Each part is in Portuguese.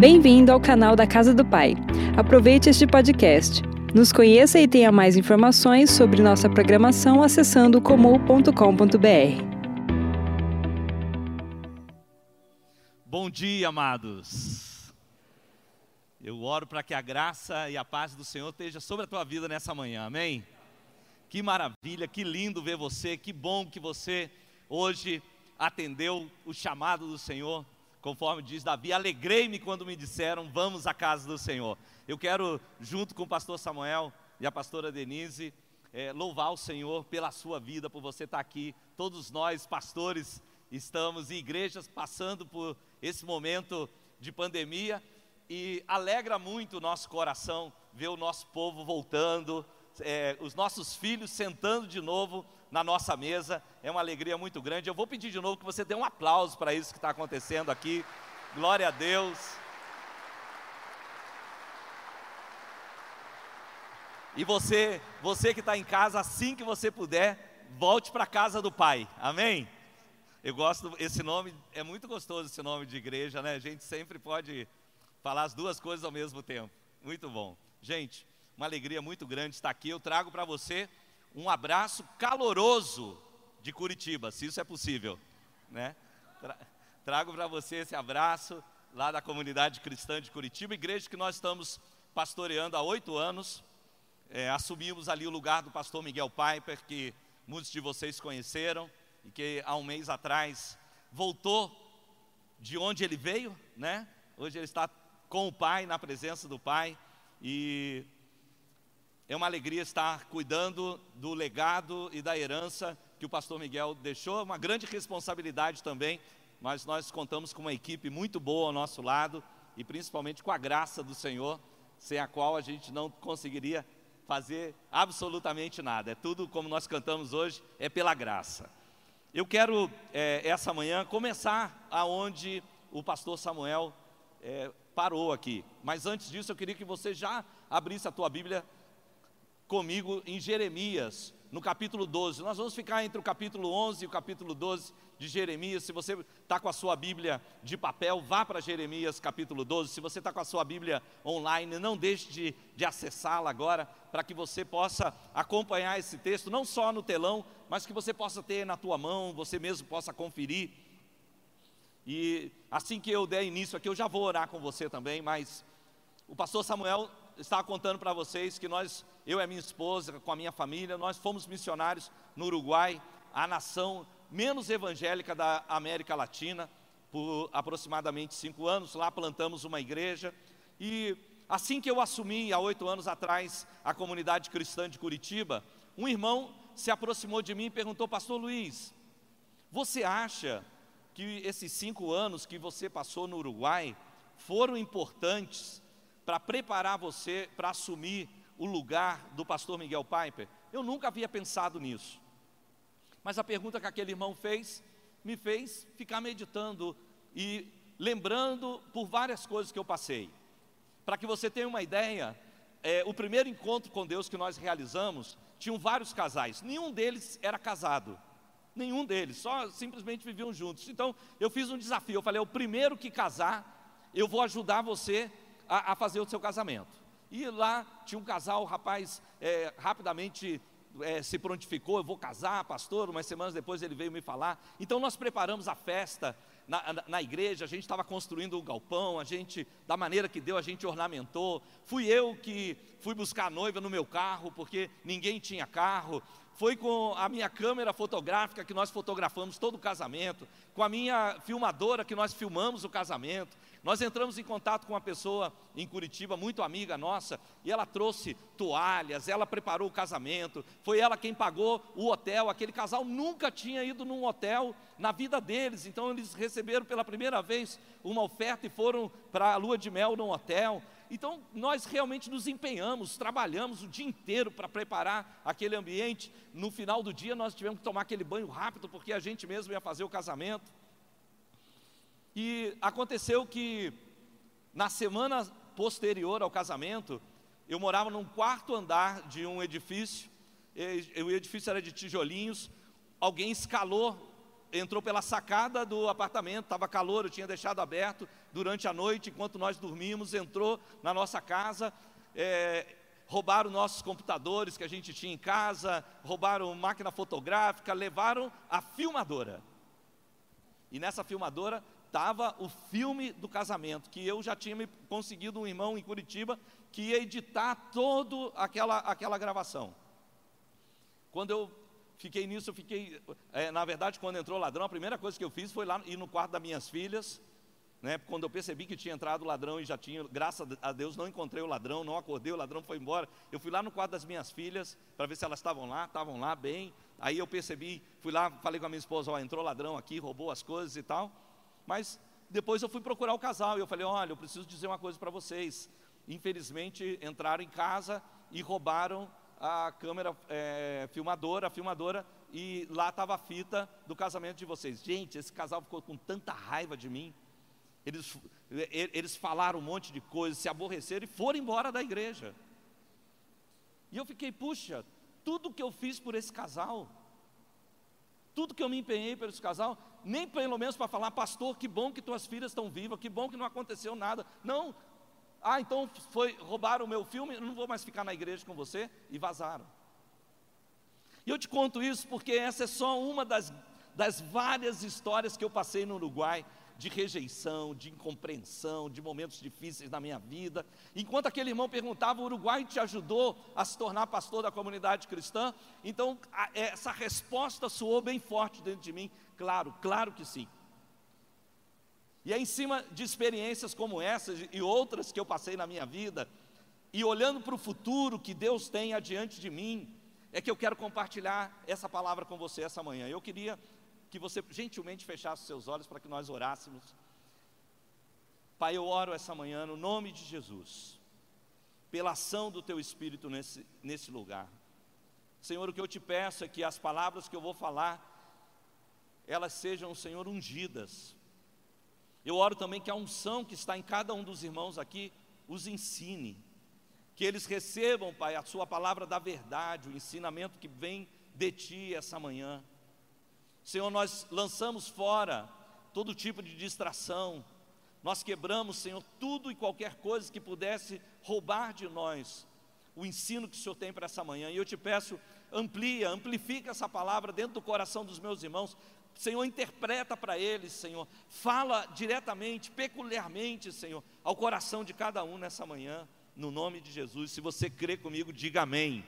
Bem-vindo ao canal da Casa do Pai. Aproveite este podcast. Nos conheça e tenha mais informações sobre nossa programação acessando comum.com.br. Bom dia, amados. Eu oro para que a graça e a paz do Senhor esteja sobre a tua vida nessa manhã, amém? Que maravilha, que lindo ver você, que bom que você hoje atendeu o chamado do Senhor, conforme diz Davi, alegrei-me quando me disseram, vamos à casa do Senhor. Eu quero, junto com o pastor Samuel e a pastora Denise, é, louvar o Senhor pela sua vida, por você estar aqui. Todos nós, pastores, estamos em igrejas passando por esse momento de pandemia e alegra muito o nosso coração ver o nosso povo voltando, é, os nossos filhos sentando de novo na nossa mesa. É uma alegria muito grande. Eu vou pedir de novo que você dê um aplauso para isso que está acontecendo aqui. Glória a Deus. E você, você que está em casa, assim que você puder, volte para a casa do Pai. Amém? Eu gosto, esse nome, é muito gostoso esse nome de igreja, né? A gente sempre pode falar as duas coisas ao mesmo tempo. Muito bom. Gente, uma alegria muito grande estar aqui. Eu trago para você um abraço caloroso de Curitiba, se isso é possível, né? Trago para você esse abraço lá da comunidade cristã de Curitiba, igreja que nós estamos pastoreando há oito anos. É, assumimos ali o lugar do pastor Miguel Piper, que muitos de vocês conheceram e que há um mês atrás voltou de onde ele veio, né? Hoje ele está com o Pai, na presença do Pai, e é uma alegria estar cuidando do legado e da herança que o pastor Miguel deixou, uma grande responsabilidade também, mas nós contamos com uma equipe muito boa ao nosso lado e principalmente com a graça do Senhor, sem a qual a gente não conseguiria fazer absolutamente nada. É tudo como nós cantamos hoje, é pela graça. Eu quero, é, essa manhã, começar aonde o pastor Samuel é, parou aqui. Mas antes disso, eu queria que você já abrisse a tua Bíblia comigo em Jeremias, no capítulo 12. Nós vamos ficar entre o capítulo 11 e o capítulo 12 de Jeremias. Se você está com a sua Bíblia de papel, vá para Jeremias capítulo 12. Se você está com a sua Bíblia online, não deixe de, de acessá-la agora, para que você possa acompanhar esse texto, não só no telão, mas que você possa ter na tua mão, você mesmo possa conferir. E assim que eu der início aqui, eu já vou orar com você também, mas o pastor Samuel estava contando para vocês que nós, eu e a minha esposa, com a minha família, nós fomos missionários no Uruguai, a nação menos evangélica da América Latina, por aproximadamente cinco anos. Lá plantamos uma igreja e assim que eu assumi, há oito anos atrás, a comunidade cristã de Curitiba, um irmão se aproximou de mim e perguntou, Pastor Luiz, você acha que esses cinco anos que você passou no Uruguai foram importantes para preparar você para assumir o lugar do pastor Miguel Piper? Eu nunca havia pensado nisso. Mas a pergunta que aquele irmão fez me fez ficar meditando e lembrando por várias coisas que eu passei. Para que você tenha uma ideia, é, o primeiro encontro com Deus que nós realizamos, tinham vários casais, nenhum deles era casado, nenhum deles, só simplesmente viviam juntos. Então eu fiz um desafio, eu falei: o primeiro que casar, eu vou ajudar você a, a fazer o seu casamento. E lá tinha um casal, o rapaz é, rapidamente é, se prontificou, eu vou casar, pastor. Umas semanas depois ele veio me falar. Então nós preparamos a festa na, na, na igreja, a gente estava construindo o galpão, a gente, da maneira que deu, a gente ornamentou. Fui eu que fui buscar a noiva no meu carro, porque ninguém tinha carro. Foi com a minha câmera fotográfica que nós fotografamos todo o casamento, com a minha filmadora que nós filmamos o casamento. Nós entramos em contato com uma pessoa em Curitiba, muito amiga nossa, e ela trouxe toalhas, ela preparou o casamento, foi ela quem pagou o hotel. Aquele casal nunca tinha ido num hotel na vida deles, então eles receberam pela primeira vez uma oferta e foram para a lua de mel num hotel. Então, nós realmente nos empenhamos, trabalhamos o dia inteiro para preparar aquele ambiente. No final do dia, nós tivemos que tomar aquele banho rápido, porque a gente mesmo ia fazer o casamento. E aconteceu que na semana posterior ao casamento, eu morava num quarto andar de um edifício, o edifício era de tijolinhos, alguém escalou entrou pela sacada do apartamento, estava calor, eu tinha deixado aberto durante a noite, enquanto nós dormimos, entrou na nossa casa, é, roubaram nossos computadores que a gente tinha em casa, roubaram máquina fotográfica, levaram a filmadora. E nessa filmadora estava o filme do casamento, que eu já tinha conseguido um irmão em Curitiba que ia editar toda aquela, aquela gravação. Quando eu fiquei nisso, eu fiquei. É, na verdade, quando entrou o ladrão, a primeira coisa que eu fiz foi lá ir no quarto das minhas filhas. Né, quando eu percebi que tinha entrado o ladrão e já tinha, graças a Deus, não encontrei o ladrão, não acordei, o ladrão foi embora. Eu fui lá no quarto das minhas filhas para ver se elas estavam lá, estavam lá bem. Aí eu percebi, fui lá, falei com a minha esposa: ó, entrou ladrão aqui, roubou as coisas e tal. Mas depois eu fui procurar o casal e eu falei: olha, eu preciso dizer uma coisa para vocês. Infelizmente entraram em casa e roubaram a câmera é, filmadora, a filmadora, e lá estava a fita do casamento de vocês. Gente, esse casal ficou com tanta raiva de mim. Eles, eles falaram um monte de coisas, se aborreceram e foram embora da igreja. E eu fiquei, puxa, tudo que eu fiz por esse casal, tudo que eu me empenhei por esse casal, nem pelo menos para falar, pastor, que bom que tuas filhas estão vivas, que bom que não aconteceu nada. Não, ah, então foi roubaram o meu filme, não vou mais ficar na igreja com você e vazaram. E eu te conto isso porque essa é só uma das, das várias histórias que eu passei no Uruguai de rejeição, de incompreensão, de momentos difíceis na minha vida. Enquanto aquele irmão perguntava, o Uruguai te ajudou a se tornar pastor da comunidade cristã? Então, a, essa resposta soou bem forte dentro de mim. Claro, claro que sim. E é em cima de experiências como essas e outras que eu passei na minha vida, e olhando para o futuro que Deus tem adiante de mim, é que eu quero compartilhar essa palavra com você essa manhã. Eu queria que você gentilmente fechasse seus olhos para que nós orássemos. Pai, eu oro essa manhã no nome de Jesus, pela ação do Teu Espírito nesse, nesse lugar. Senhor, o que eu te peço é que as palavras que eu vou falar, elas sejam, Senhor, ungidas, eu oro também que a unção que está em cada um dos irmãos aqui os ensine, que eles recebam, Pai, a Sua palavra da verdade, o ensinamento que vem de Ti essa manhã. Senhor, nós lançamos fora todo tipo de distração, nós quebramos, Senhor, tudo e qualquer coisa que pudesse roubar de nós o ensino que o Senhor tem para essa manhã. E eu te peço, amplia, amplifica essa palavra dentro do coração dos meus irmãos, Senhor, interpreta para eles, Senhor. Fala diretamente, peculiarmente, Senhor, ao coração de cada um nessa manhã, no nome de Jesus. Se você crê comigo, diga amém.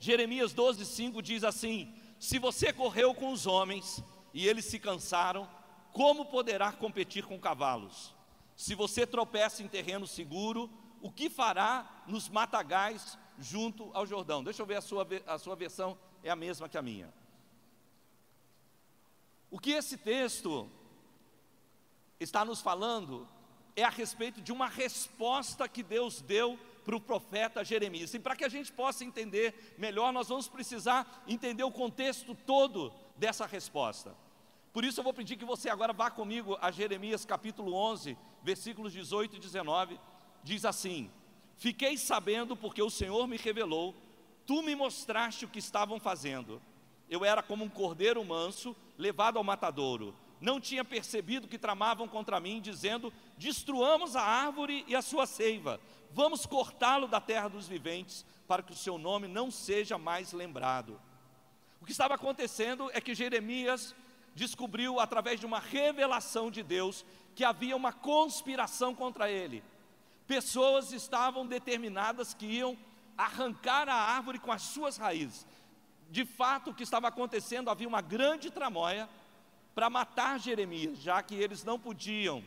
Jeremias 12, 5 diz assim: Se você correu com os homens e eles se cansaram, como poderá competir com cavalos? Se você tropeça em terreno seguro, o que fará nos matagais junto ao Jordão? Deixa eu ver a sua, a sua versão, é a mesma que a minha. O que esse texto está nos falando é a respeito de uma resposta que Deus deu para o profeta Jeremias. E para que a gente possa entender melhor, nós vamos precisar entender o contexto todo dessa resposta. Por isso eu vou pedir que você agora vá comigo a Jeremias capítulo 11, versículos 18 e 19. Diz assim: Fiquei sabendo porque o Senhor me revelou, tu me mostraste o que estavam fazendo. Eu era como um cordeiro manso levado ao matadouro. Não tinha percebido que tramavam contra mim, dizendo: Destruamos a árvore e a sua seiva, vamos cortá-lo da terra dos viventes, para que o seu nome não seja mais lembrado. O que estava acontecendo é que Jeremias descobriu, através de uma revelação de Deus, que havia uma conspiração contra ele. Pessoas estavam determinadas que iam arrancar a árvore com as suas raízes de fato o que estava acontecendo, havia uma grande tramóia para matar Jeremias, já que eles não podiam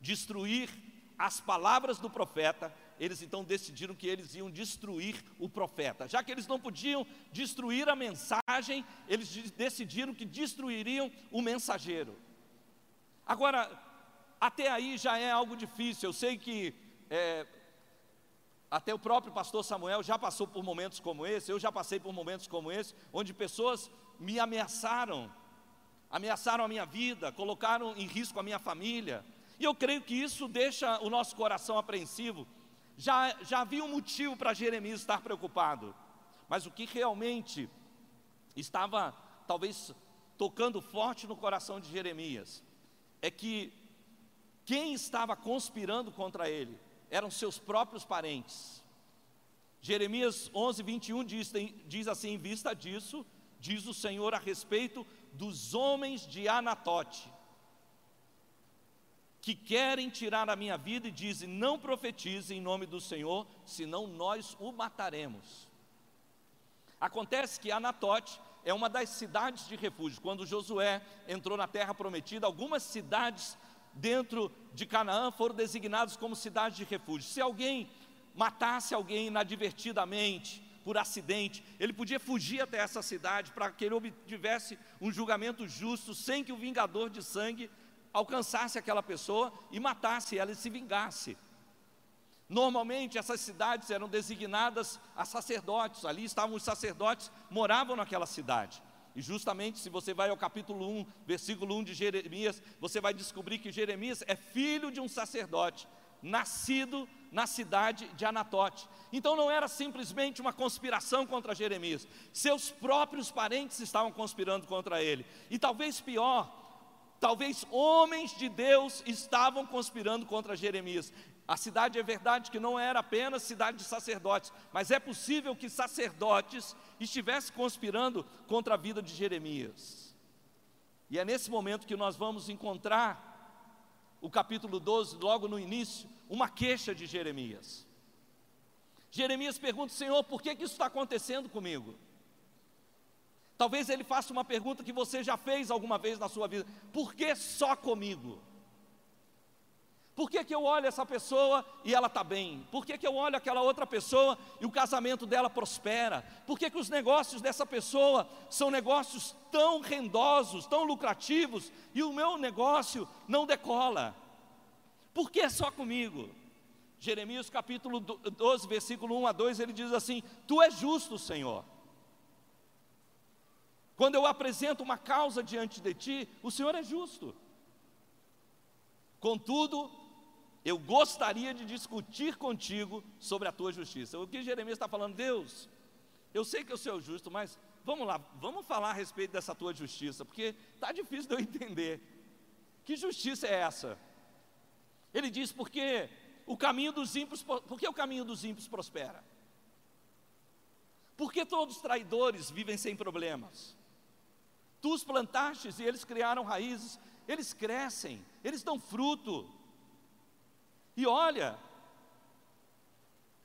destruir as palavras do profeta, eles então decidiram que eles iam destruir o profeta. Já que eles não podiam destruir a mensagem, eles decidiram que destruiriam o mensageiro. Agora, até aí já é algo difícil. Eu sei que é, até o próprio pastor Samuel já passou por momentos como esse, eu já passei por momentos como esse, onde pessoas me ameaçaram, ameaçaram a minha vida, colocaram em risco a minha família. E eu creio que isso deixa o nosso coração apreensivo. Já, já havia um motivo para Jeremias estar preocupado, mas o que realmente estava talvez tocando forte no coração de Jeremias é que quem estava conspirando contra ele eram seus próprios parentes. Jeremias 11, 21 diz, diz assim: em vista disso, diz o Senhor a respeito dos homens de Anatote, que querem tirar a minha vida e dizem: não profetize em nome do Senhor, senão nós o mataremos. Acontece que Anatote é uma das cidades de refúgio. Quando Josué entrou na terra prometida, algumas cidades dentro de Canaã foram designadas como cidades de refúgio. Se alguém matasse alguém inadvertidamente, por acidente, ele podia fugir até essa cidade para que ele obtivesse um julgamento justo, sem que o vingador de sangue alcançasse aquela pessoa e matasse ela e se vingasse. Normalmente essas cidades eram designadas a sacerdotes, ali estavam os sacerdotes, moravam naquela cidade. E justamente se você vai ao capítulo 1, versículo 1 de Jeremias, você vai descobrir que Jeremias é filho de um sacerdote, nascido na cidade de Anatote. Então não era simplesmente uma conspiração contra Jeremias, seus próprios parentes estavam conspirando contra ele. E talvez pior, talvez homens de Deus estavam conspirando contra Jeremias. A cidade é verdade que não era apenas cidade de sacerdotes, mas é possível que sacerdotes estivessem conspirando contra a vida de Jeremias. E é nesse momento que nós vamos encontrar o capítulo 12, logo no início, uma queixa de Jeremias. Jeremias pergunta: Senhor, por que, que isso está acontecendo comigo? Talvez ele faça uma pergunta que você já fez alguma vez na sua vida: por que só comigo? Por que, que eu olho essa pessoa e ela está bem? Por que, que eu olho aquela outra pessoa e o casamento dela prospera? Por que, que os negócios dessa pessoa são negócios tão rendosos, tão lucrativos e o meu negócio não decola? Por que só comigo? Jeremias capítulo 12, versículo 1 a 2, ele diz assim: Tu és justo, Senhor. Quando eu apresento uma causa diante de ti, o Senhor é justo. Contudo, eu gostaria de discutir contigo sobre a tua justiça. O que Jeremias está falando, Deus, eu sei que eu sou justo, mas vamos lá, vamos falar a respeito dessa tua justiça, porque está difícil de eu entender. Que justiça é essa? Ele diz, porque o caminho dos ímpios, por que o caminho dos ímpios prospera? Porque todos os traidores vivem sem problemas. Tu os plantastes e eles criaram raízes, eles crescem, eles dão fruto. E olha,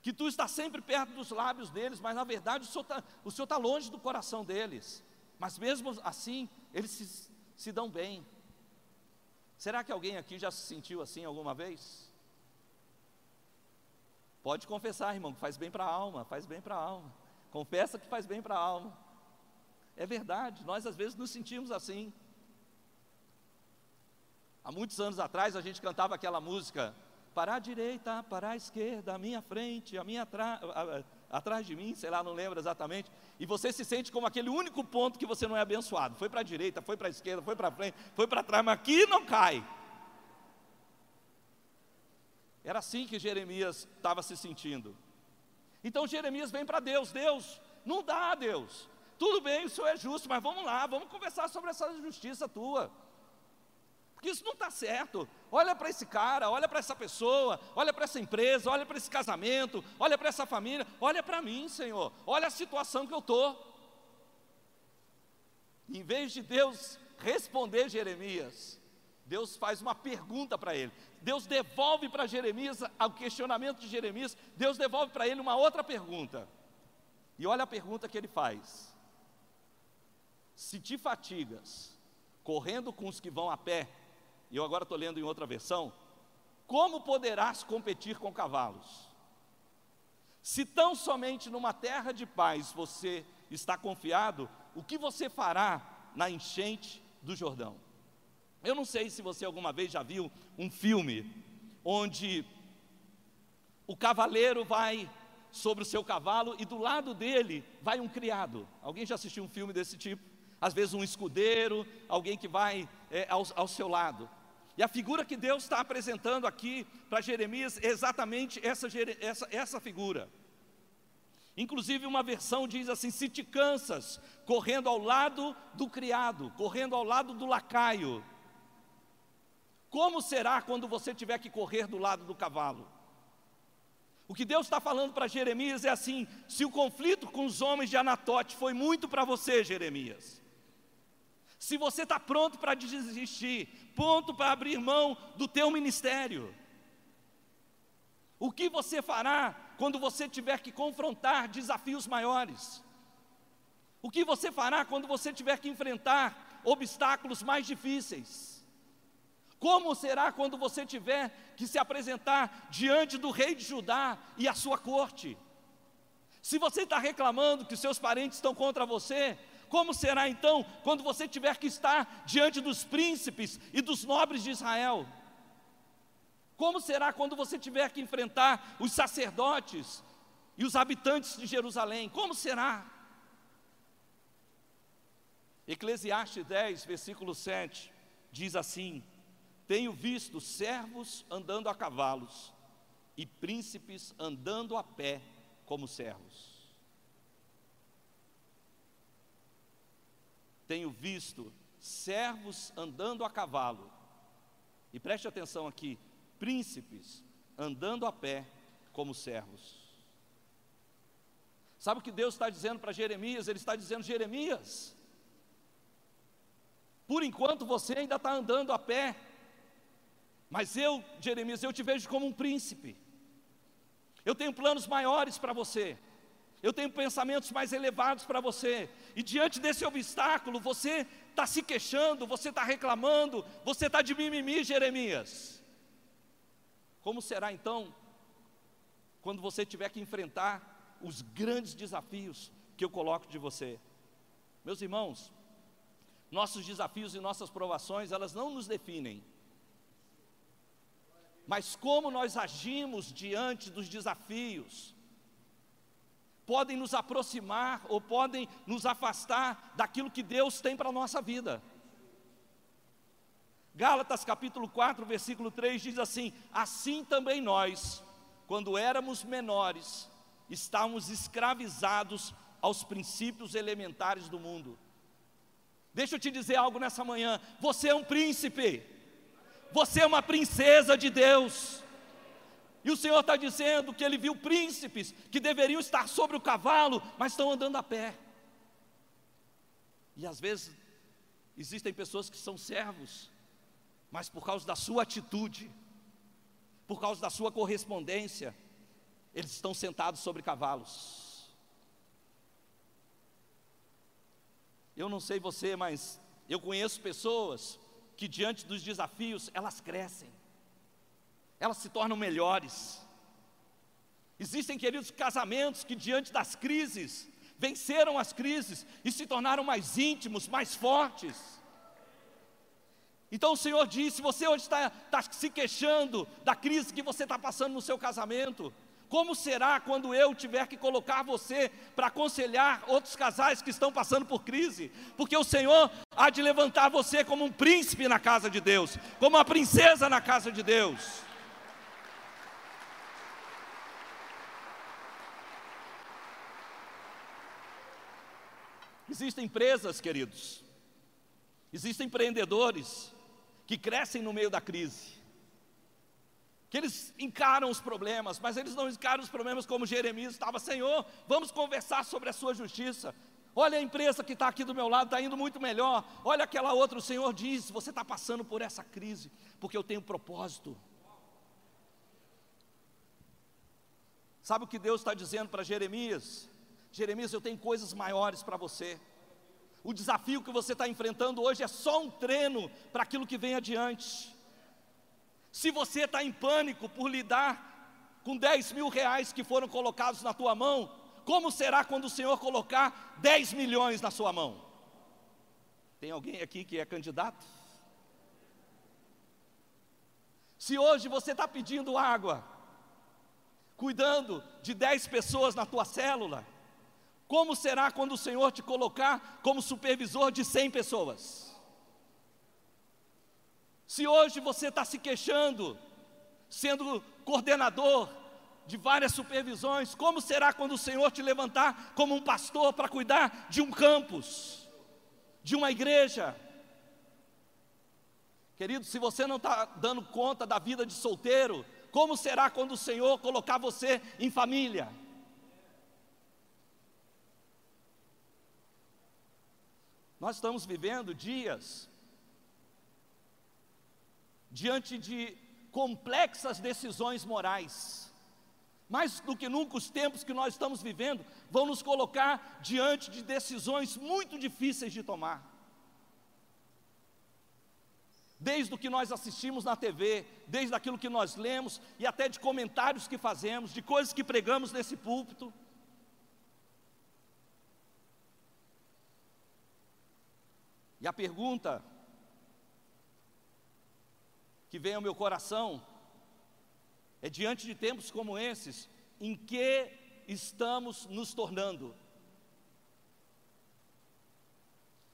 que tu está sempre perto dos lábios deles, mas na verdade o Senhor está tá longe do coração deles. Mas mesmo assim, eles se, se dão bem. Será que alguém aqui já se sentiu assim alguma vez? Pode confessar, irmão, que faz bem para a alma, faz bem para a alma. Confessa que faz bem para a alma. É verdade, nós às vezes nos sentimos assim. Há muitos anos atrás a gente cantava aquela música para a direita, para a esquerda, a minha frente, a minha atrás, atrás de mim, sei lá, não lembro exatamente, e você se sente como aquele único ponto que você não é abençoado. Foi para a direita, foi para a esquerda, foi para frente, foi para trás, mas aqui não cai. Era assim que Jeremias estava se sentindo. Então Jeremias vem para Deus, Deus, não dá, Deus. Tudo bem, o Senhor é justo, mas vamos lá, vamos conversar sobre essa justiça tua isso não está certo. Olha para esse cara, olha para essa pessoa, olha para essa empresa, olha para esse casamento, olha para essa família, olha para mim, Senhor, olha a situação que eu estou. Em vez de Deus responder Jeremias, Deus faz uma pergunta para ele. Deus devolve para Jeremias o questionamento de Jeremias, Deus devolve para ele uma outra pergunta. E olha a pergunta que ele faz: Se te fatigas correndo com os que vão a pé, e eu agora estou lendo em outra versão, como poderás competir com cavalos? Se tão somente numa terra de paz você está confiado, o que você fará na enchente do Jordão? Eu não sei se você alguma vez já viu um filme onde o cavaleiro vai sobre o seu cavalo e do lado dele vai um criado. Alguém já assistiu um filme desse tipo? Às vezes um escudeiro, alguém que vai é, ao, ao seu lado. E a figura que Deus está apresentando aqui para Jeremias é exatamente essa, essa, essa figura. Inclusive, uma versão diz assim: se te cansas, correndo ao lado do criado, correndo ao lado do lacaio, como será quando você tiver que correr do lado do cavalo? O que Deus está falando para Jeremias é assim: se o conflito com os homens de Anatote foi muito para você, Jeremias, se você está pronto para desistir, pronto para abrir mão do teu ministério, o que você fará quando você tiver que confrontar desafios maiores? O que você fará quando você tiver que enfrentar obstáculos mais difíceis? Como será quando você tiver que se apresentar diante do rei de Judá e a sua corte? Se você está reclamando que seus parentes estão contra você, como será então quando você tiver que estar diante dos príncipes e dos nobres de Israel? Como será quando você tiver que enfrentar os sacerdotes e os habitantes de Jerusalém? Como será? Eclesiastes 10, versículo 7, diz assim: Tenho visto servos andando a cavalos e príncipes andando a pé como servos. Tenho visto servos andando a cavalo, e preste atenção aqui, príncipes andando a pé como servos. Sabe o que Deus está dizendo para Jeremias? Ele está dizendo: Jeremias, por enquanto você ainda está andando a pé, mas eu, Jeremias, eu te vejo como um príncipe. Eu tenho planos maiores para você. Eu tenho pensamentos mais elevados para você. E diante desse obstáculo, você está se queixando, você está reclamando, você está de mimimi, Jeremias. Como será então quando você tiver que enfrentar os grandes desafios que eu coloco de você? Meus irmãos, nossos desafios e nossas provações, elas não nos definem. Mas como nós agimos diante dos desafios, podem nos aproximar ou podem nos afastar daquilo que Deus tem para a nossa vida. Gálatas capítulo 4, versículo 3 diz assim: Assim também nós, quando éramos menores, estávamos escravizados aos princípios elementares do mundo. Deixa eu te dizer algo nessa manhã: você é um príncipe, você é uma princesa de Deus. E o Senhor está dizendo que Ele viu príncipes que deveriam estar sobre o cavalo, mas estão andando a pé. E às vezes existem pessoas que são servos, mas por causa da sua atitude, por causa da sua correspondência, eles estão sentados sobre cavalos. Eu não sei você, mas eu conheço pessoas que diante dos desafios elas crescem, elas se tornam melhores. Existem, queridos, casamentos que diante das crises venceram as crises e se tornaram mais íntimos, mais fortes. Então o Senhor disse: você hoje está, está se queixando da crise que você está passando no seu casamento. Como será quando eu tiver que colocar você para aconselhar outros casais que estão passando por crise? Porque o Senhor há de levantar você como um príncipe na casa de Deus, como uma princesa na casa de Deus. Existem empresas, queridos, existem empreendedores que crescem no meio da crise, que eles encaram os problemas, mas eles não encaram os problemas como Jeremias estava, Senhor, vamos conversar sobre a sua justiça. Olha a empresa que está aqui do meu lado, está indo muito melhor. Olha aquela outra, o Senhor diz: você está passando por essa crise, porque eu tenho propósito. Sabe o que Deus está dizendo para Jeremias? Jeremias, eu tenho coisas maiores para você. O desafio que você está enfrentando hoje é só um treino para aquilo que vem adiante. Se você está em pânico por lidar com 10 mil reais que foram colocados na tua mão, como será quando o Senhor colocar 10 milhões na sua mão? Tem alguém aqui que é candidato? Se hoje você está pedindo água, cuidando de 10 pessoas na tua célula, como será quando o Senhor te colocar como supervisor de 100 pessoas? Se hoje você está se queixando, sendo coordenador de várias supervisões. Como será quando o Senhor te levantar como um pastor para cuidar de um campus, de uma igreja? Querido, se você não está dando conta da vida de solteiro, como será quando o Senhor colocar você em família? Nós estamos vivendo dias diante de complexas decisões morais. Mais do que nunca, os tempos que nós estamos vivendo vão nos colocar diante de decisões muito difíceis de tomar. Desde o que nós assistimos na TV, desde aquilo que nós lemos e até de comentários que fazemos, de coisas que pregamos nesse púlpito. E a pergunta que vem ao meu coração é diante de tempos como esses, em que estamos nos tornando?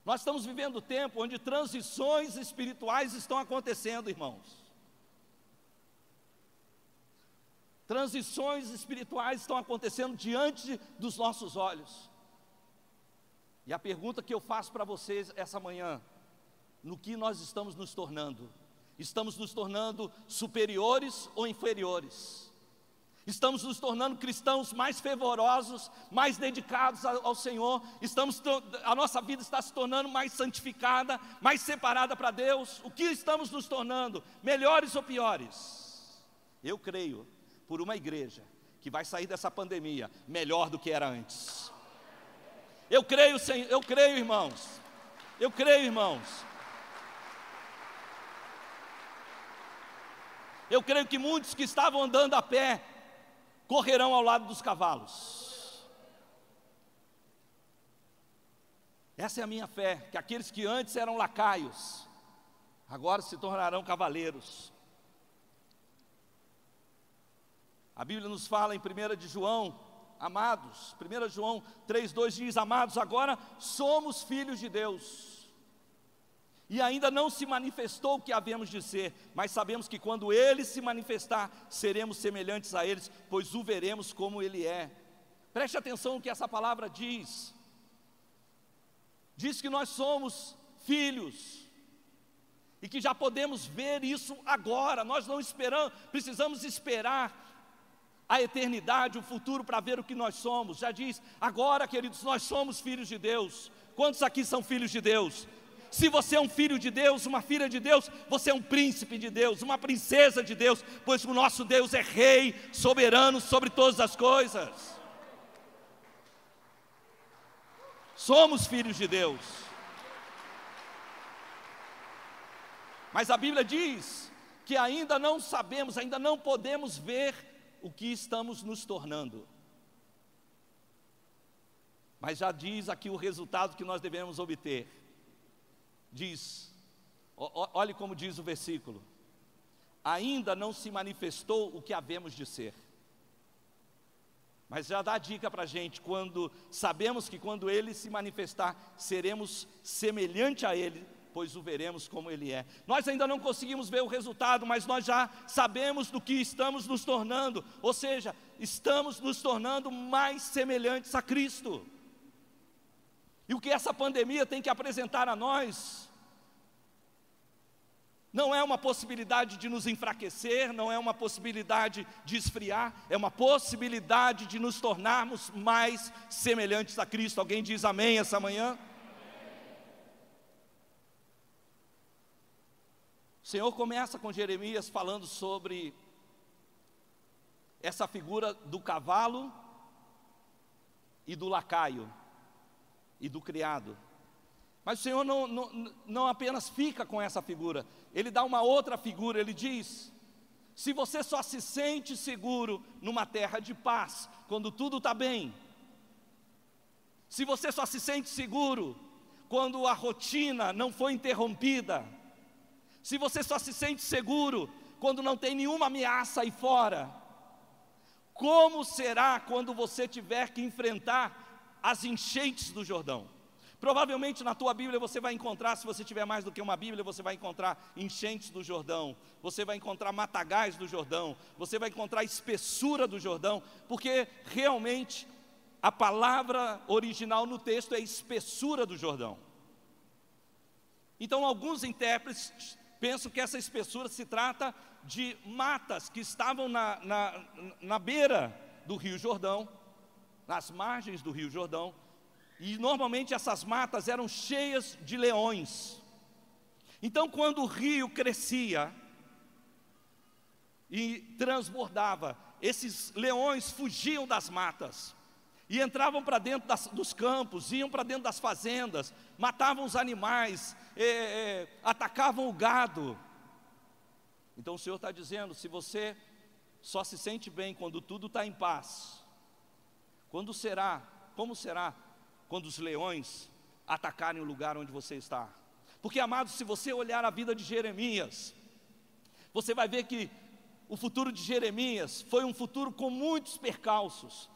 Nós estamos vivendo tempo onde transições espirituais estão acontecendo, irmãos. Transições espirituais estão acontecendo diante dos nossos olhos. E a pergunta que eu faço para vocês essa manhã: no que nós estamos nos tornando? Estamos nos tornando superiores ou inferiores? Estamos nos tornando cristãos mais fervorosos, mais dedicados ao Senhor. Estamos a nossa vida está se tornando mais santificada, mais separada para Deus. O que estamos nos tornando? Melhores ou piores? Eu creio por uma igreja que vai sair dessa pandemia melhor do que era antes. Eu creio, eu creio, irmãos. Eu creio, irmãos. Eu creio que muitos que estavam andando a pé correrão ao lado dos cavalos. Essa é a minha fé, que aqueles que antes eram lacaios, agora se tornarão cavaleiros. A Bíblia nos fala em 1 de João, amados, 1 João 3,2 diz: Amados, agora somos filhos de Deus e ainda não se manifestou o que havemos de ser, mas sabemos que quando ele se manifestar, seremos semelhantes a eles, pois o veremos como ele é. Preste atenção no que essa palavra diz. Diz que nós somos filhos e que já podemos ver isso agora. Nós não esperamos, precisamos esperar a eternidade, o futuro para ver o que nós somos. Já diz, agora, queridos, nós somos filhos de Deus. Quantos aqui são filhos de Deus? Se você é um filho de Deus, uma filha de Deus, você é um príncipe de Deus, uma princesa de Deus, pois o nosso Deus é rei, soberano sobre todas as coisas. Somos filhos de Deus. Mas a Bíblia diz que ainda não sabemos, ainda não podemos ver o que estamos nos tornando. Mas já diz aqui o resultado que nós devemos obter diz, olhe como diz o versículo: ainda não se manifestou o que havemos de ser. Mas já dá dica para a gente, quando sabemos que quando Ele se manifestar, seremos semelhante a Ele, pois o veremos como Ele é. Nós ainda não conseguimos ver o resultado, mas nós já sabemos do que estamos nos tornando, ou seja, estamos nos tornando mais semelhantes a Cristo. E o que essa pandemia tem que apresentar a nós não é uma possibilidade de nos enfraquecer, não é uma possibilidade de esfriar, é uma possibilidade de nos tornarmos mais semelhantes a Cristo. Alguém diz amém essa manhã? O Senhor começa com Jeremias falando sobre essa figura do cavalo e do lacaio e do criado. Mas o Senhor não, não, não apenas fica com essa figura, Ele dá uma outra figura, Ele diz: se você só se sente seguro numa terra de paz, quando tudo está bem, se você só se sente seguro quando a rotina não foi interrompida, se você só se sente seguro quando não tem nenhuma ameaça aí fora, como será quando você tiver que enfrentar as enchentes do Jordão? Provavelmente na tua Bíblia você vai encontrar, se você tiver mais do que uma Bíblia, você vai encontrar enchentes do Jordão, você vai encontrar matagais do Jordão, você vai encontrar espessura do Jordão, porque realmente a palavra original no texto é espessura do Jordão. Então, alguns intérpretes pensam que essa espessura se trata de matas que estavam na, na, na beira do Rio Jordão, nas margens do Rio Jordão, e normalmente essas matas eram cheias de leões. Então, quando o rio crescia e transbordava, esses leões fugiam das matas e entravam para dentro das, dos campos, iam para dentro das fazendas, matavam os animais, é, é, atacavam o gado. Então o Senhor está dizendo: se você só se sente bem quando tudo está em paz, quando será, como será quando os leões atacarem o lugar onde você está. Porque, amados, se você olhar a vida de Jeremias, você vai ver que o futuro de Jeremias foi um futuro com muitos percalços.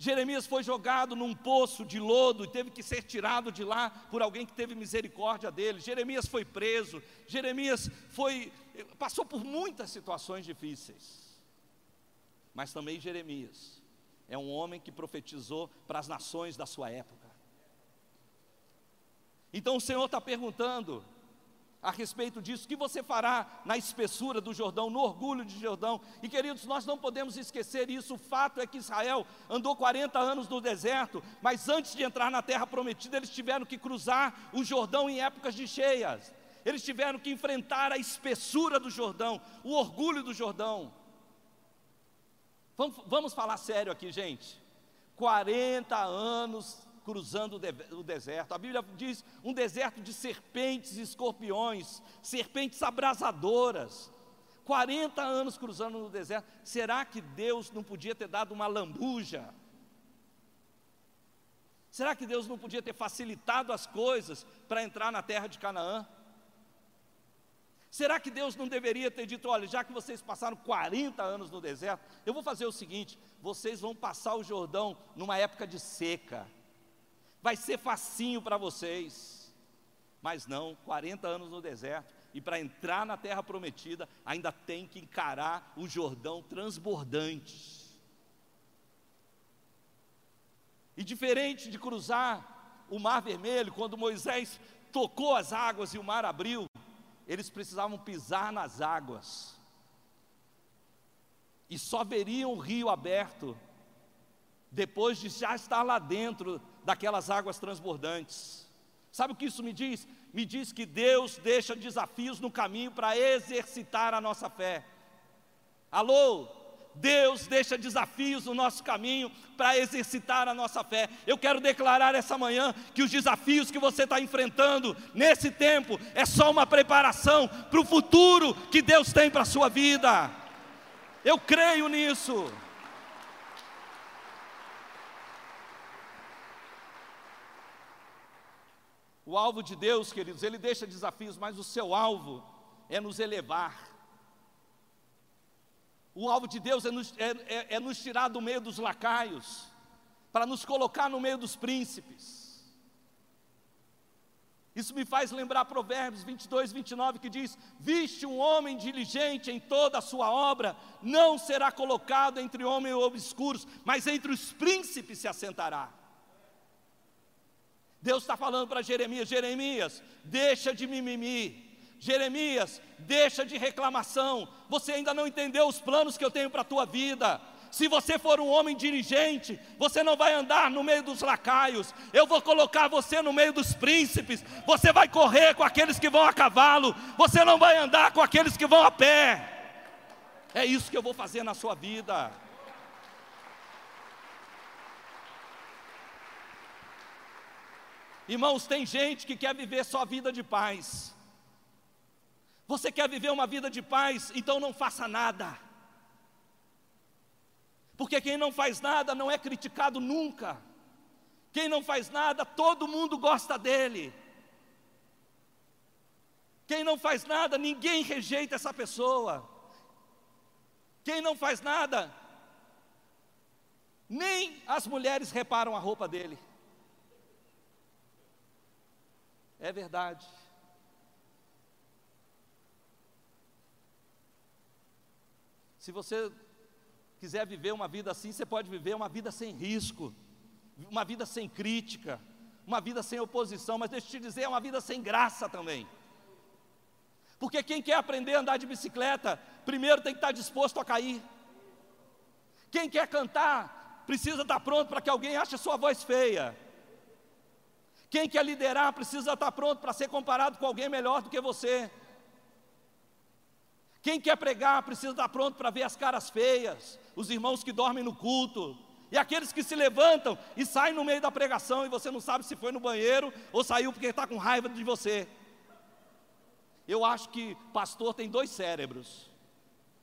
Jeremias foi jogado num poço de lodo e teve que ser tirado de lá por alguém que teve misericórdia dele. Jeremias foi preso. Jeremias foi passou por muitas situações difíceis. Mas também Jeremias é um homem que profetizou para as nações da sua época. Então o Senhor está perguntando a respeito disso, que você fará na espessura do Jordão, no orgulho de Jordão? E queridos, nós não podemos esquecer isso. O fato é que Israel andou 40 anos no deserto, mas antes de entrar na terra prometida, eles tiveram que cruzar o Jordão em épocas de cheias. Eles tiveram que enfrentar a espessura do Jordão, o orgulho do Jordão. Vamos, vamos falar sério aqui, gente. 40 anos cruzando o deserto. A Bíblia diz um deserto de serpentes e escorpiões, serpentes abrasadoras. 40 anos cruzando no deserto. Será que Deus não podia ter dado uma lambuja? Será que Deus não podia ter facilitado as coisas para entrar na terra de Canaã? Será que Deus não deveria ter dito: olha, já que vocês passaram 40 anos no deserto, eu vou fazer o seguinte: vocês vão passar o Jordão numa época de seca, vai ser facinho para vocês. Mas não, 40 anos no deserto, e para entrar na terra prometida, ainda tem que encarar o Jordão transbordante. E diferente de cruzar o Mar Vermelho, quando Moisés tocou as águas e o mar abriu, eles precisavam pisar nas águas, e só veriam o rio aberto, depois de já estar lá dentro daquelas águas transbordantes. Sabe o que isso me diz? Me diz que Deus deixa desafios no caminho para exercitar a nossa fé. Alô? Deus deixa desafios no nosso caminho para exercitar a nossa fé. Eu quero declarar essa manhã que os desafios que você está enfrentando nesse tempo é só uma preparação para o futuro que Deus tem para a sua vida. Eu creio nisso. O alvo de Deus, queridos, ele deixa desafios, mas o seu alvo é nos elevar o alvo de Deus é nos, é, é, é nos tirar do meio dos lacaios, para nos colocar no meio dos príncipes. Isso me faz lembrar Provérbios 22, 29, que diz: Viste um homem diligente em toda a sua obra, não será colocado entre homens obscuros, mas entre os príncipes se assentará. Deus está falando para Jeremias: Jeremias, deixa de mimimi, Jeremias, deixa de reclamação, você ainda não entendeu os planos que eu tenho para a tua vida. Se você for um homem dirigente, você não vai andar no meio dos lacaios, eu vou colocar você no meio dos príncipes, você vai correr com aqueles que vão a cavalo, você não vai andar com aqueles que vão a pé. É isso que eu vou fazer na sua vida. Irmãos, tem gente que quer viver só vida de paz. Você quer viver uma vida de paz? Então não faça nada. Porque quem não faz nada não é criticado nunca. Quem não faz nada, todo mundo gosta dele. Quem não faz nada, ninguém rejeita essa pessoa. Quem não faz nada, nem as mulheres reparam a roupa dele. É verdade. Se você quiser viver uma vida assim, você pode viver uma vida sem risco, uma vida sem crítica, uma vida sem oposição, mas deixa eu te dizer, é uma vida sem graça também. Porque quem quer aprender a andar de bicicleta, primeiro tem que estar disposto a cair. Quem quer cantar, precisa estar pronto para que alguém ache a sua voz feia. Quem quer liderar, precisa estar pronto para ser comparado com alguém melhor do que você. Quem quer pregar, precisa estar pronto para ver as caras feias, os irmãos que dormem no culto, e aqueles que se levantam e saem no meio da pregação e você não sabe se foi no banheiro ou saiu porque está com raiva de você. Eu acho que pastor tem dois cérebros,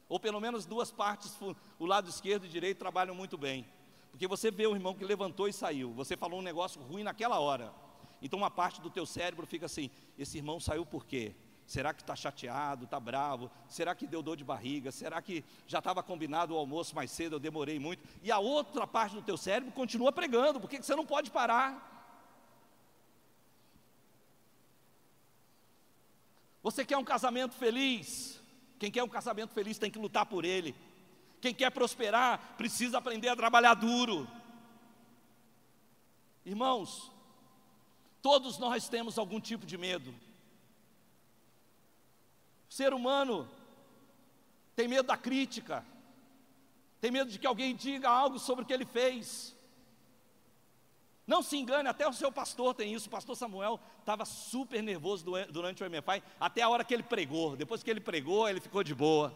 ou pelo menos duas partes, o lado esquerdo e direito trabalham muito bem. Porque você vê o irmão que levantou e saiu, você falou um negócio ruim naquela hora. Então uma parte do teu cérebro fica assim: esse irmão saiu por quê? Será que está chateado, está bravo? Será que deu dor de barriga? Será que já estava combinado o almoço mais cedo, eu demorei muito? E a outra parte do teu cérebro continua pregando, porque você não pode parar. Você quer um casamento feliz? Quem quer um casamento feliz tem que lutar por ele. Quem quer prosperar precisa aprender a trabalhar duro. Irmãos, todos nós temos algum tipo de medo. O ser humano tem medo da crítica, tem medo de que alguém diga algo sobre o que ele fez. Não se engane, até o seu pastor tem isso. O pastor Samuel estava super nervoso durante o MFI, até a hora que ele pregou. Depois que ele pregou, ele ficou de boa.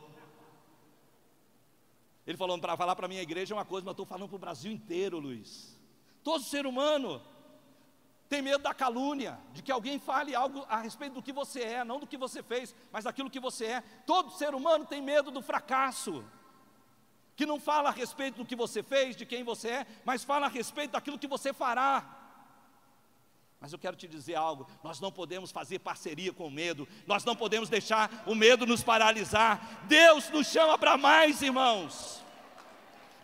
Ele falou para falar para a minha igreja uma coisa, mas eu estou falando para o Brasil inteiro, Luiz. Todo ser humano tem medo da calúnia, de que alguém fale algo a respeito do que você é, não do que você fez, mas daquilo que você é. Todo ser humano tem medo do fracasso que não fala a respeito do que você fez, de quem você é, mas fala a respeito daquilo que você fará. Mas eu quero te dizer algo: nós não podemos fazer parceria com o medo, nós não podemos deixar o medo nos paralisar. Deus nos chama para mais, irmãos.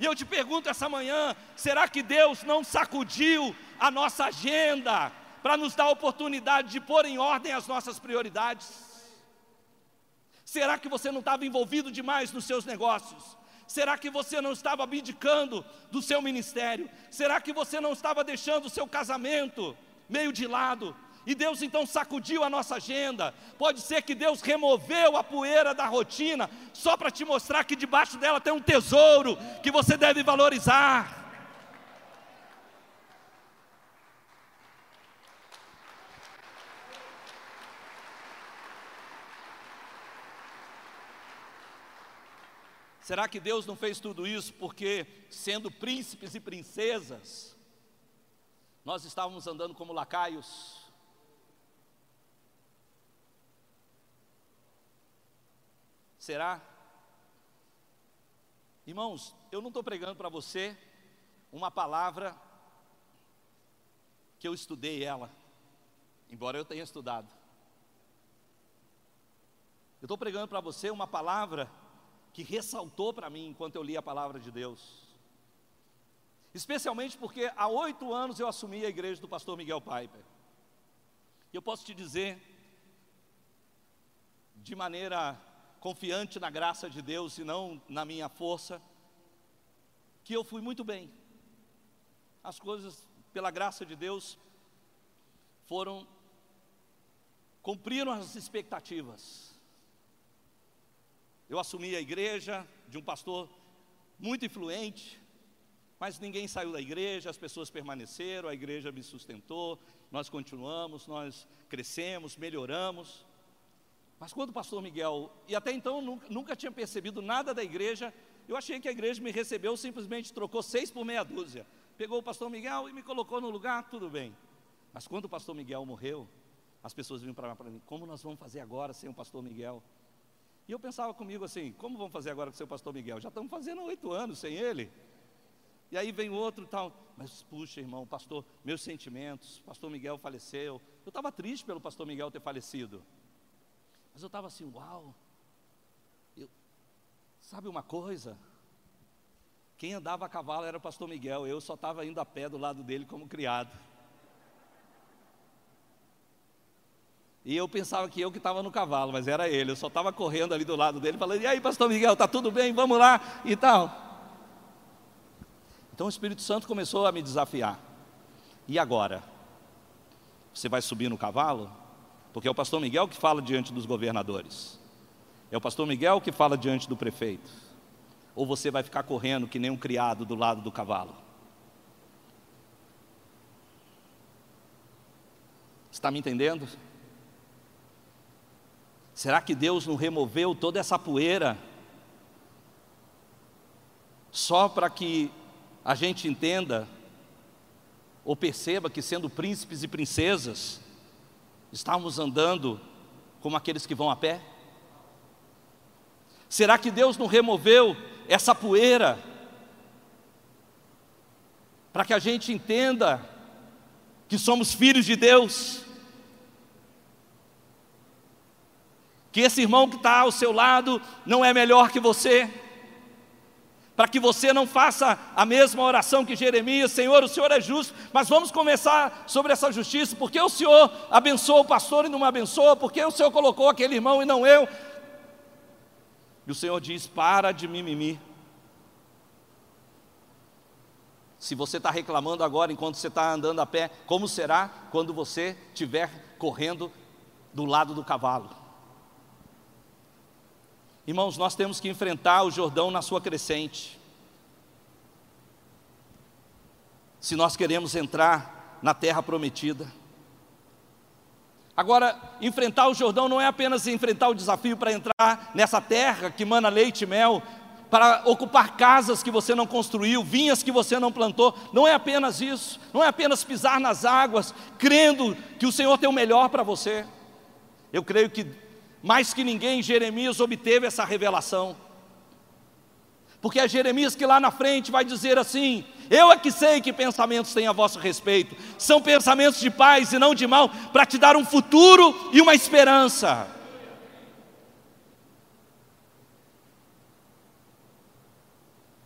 E eu te pergunto essa manhã: será que Deus não sacudiu a nossa agenda para nos dar a oportunidade de pôr em ordem as nossas prioridades? Será que você não estava envolvido demais nos seus negócios? Será que você não estava abdicando do seu ministério? Será que você não estava deixando o seu casamento meio de lado? E Deus então sacudiu a nossa agenda. Pode ser que Deus removeu a poeira da rotina, só para te mostrar que debaixo dela tem um tesouro que você deve valorizar. Será que Deus não fez tudo isso porque, sendo príncipes e princesas, nós estávamos andando como lacaios? Será? Irmãos, eu não estou pregando para você uma palavra que eu estudei ela, embora eu tenha estudado. Eu estou pregando para você uma palavra que ressaltou para mim enquanto eu li a palavra de Deus. Especialmente porque há oito anos eu assumi a igreja do pastor Miguel Piper. E eu posso te dizer, de maneira confiante na graça de Deus e não na minha força, que eu fui muito bem. As coisas, pela graça de Deus, foram, cumpriram as expectativas. Eu assumi a igreja de um pastor muito influente, mas ninguém saiu da igreja, as pessoas permaneceram, a igreja me sustentou, nós continuamos, nós crescemos, melhoramos. Mas quando o pastor Miguel, e até então nunca, nunca tinha percebido nada da igreja, eu achei que a igreja me recebeu, simplesmente trocou seis por meia dúzia. Pegou o pastor Miguel e me colocou no lugar, tudo bem. Mas quando o pastor Miguel morreu, as pessoas vinham para mim, como nós vamos fazer agora sem o pastor Miguel? E eu pensava comigo assim: como vamos fazer agora com o seu pastor Miguel? Já estamos fazendo oito anos sem ele. E aí vem outro tal. Mas puxa, irmão, pastor, meus sentimentos, pastor Miguel faleceu. Eu estava triste pelo pastor Miguel ter falecido. Mas eu estava assim, uau. Eu, sabe uma coisa? Quem andava a cavalo era o pastor Miguel, eu só estava indo a pé do lado dele como criado. E eu pensava que eu que estava no cavalo, mas era ele. Eu só estava correndo ali do lado dele, falando: E aí, Pastor Miguel, tá tudo bem? Vamos lá e tal. Então o Espírito Santo começou a me desafiar. E agora? Você vai subir no cavalo? Porque é o Pastor Miguel que fala diante dos governadores. É o Pastor Miguel que fala diante do prefeito. Ou você vai ficar correndo que nem um criado do lado do cavalo? Está me entendendo? Será que Deus não removeu toda essa poeira só para que a gente entenda ou perceba que, sendo príncipes e princesas, estamos andando como aqueles que vão a pé? Será que Deus não removeu essa poeira para que a gente entenda que somos filhos de Deus? Que esse irmão que está ao seu lado não é melhor que você, para que você não faça a mesma oração que Jeremias, Senhor, o Senhor é justo, mas vamos começar sobre essa justiça, porque o Senhor abençoou o pastor e não me abençoa, porque o Senhor colocou aquele irmão e não eu. E o Senhor diz: para de mimimi. Se você está reclamando agora enquanto você está andando a pé, como será quando você estiver correndo do lado do cavalo? Irmãos, nós temos que enfrentar o Jordão na sua crescente. Se nós queremos entrar na terra prometida. Agora, enfrentar o Jordão não é apenas enfrentar o desafio para entrar nessa terra que mana leite e mel, para ocupar casas que você não construiu, vinhas que você não plantou, não é apenas isso, não é apenas pisar nas águas, crendo que o Senhor tem o melhor para você. Eu creio que mais que ninguém, Jeremias obteve essa revelação. Porque é Jeremias que lá na frente vai dizer assim: Eu é que sei que pensamentos têm a vosso respeito, são pensamentos de paz e não de mal, para te dar um futuro e uma esperança.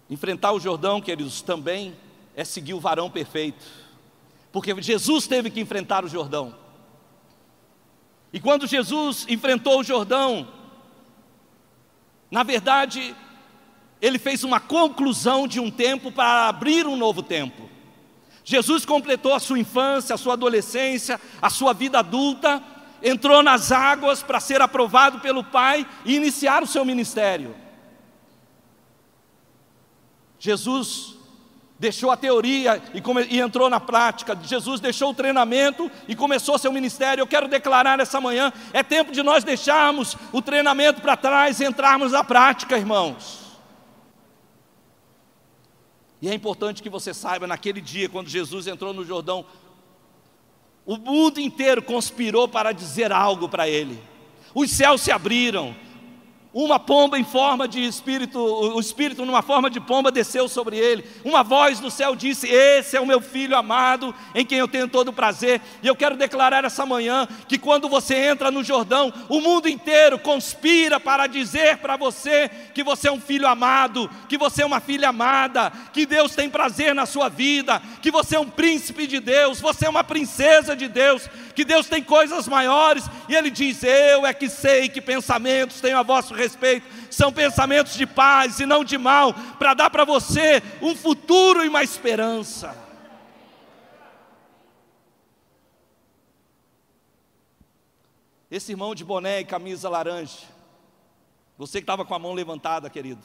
Enfrentar o Jordão, queridos, também é seguir o varão perfeito, porque Jesus teve que enfrentar o Jordão. E quando Jesus enfrentou o Jordão, na verdade, ele fez uma conclusão de um tempo para abrir um novo tempo. Jesus completou a sua infância, a sua adolescência, a sua vida adulta, entrou nas águas para ser aprovado pelo Pai e iniciar o seu ministério. Jesus deixou a teoria e, come, e, entrou na prática. Jesus deixou o treinamento e começou seu ministério. Eu quero declarar essa manhã: é tempo de nós deixarmos o treinamento para trás e entrarmos na prática, irmãos. E é importante que você saiba, naquele dia, quando Jesus entrou no Jordão, o mundo inteiro conspirou para dizer algo para ele. Os céus se abriram, uma pomba em forma de espírito, o espírito numa forma de pomba desceu sobre ele. Uma voz do céu disse: Esse é o meu filho amado, em quem eu tenho todo o prazer. E eu quero declarar essa manhã que quando você entra no Jordão, o mundo inteiro conspira para dizer para você que você é um filho amado, que você é uma filha amada, que Deus tem prazer na sua vida, que você é um príncipe de Deus, você é uma princesa de Deus, que Deus tem coisas maiores. E ele diz: Eu é que sei que pensamentos tenho a vosso respeito, são pensamentos de paz e não de mal, para dar para você um futuro e uma esperança. Esse irmão de boné e camisa laranja, você que estava com a mão levantada, querido,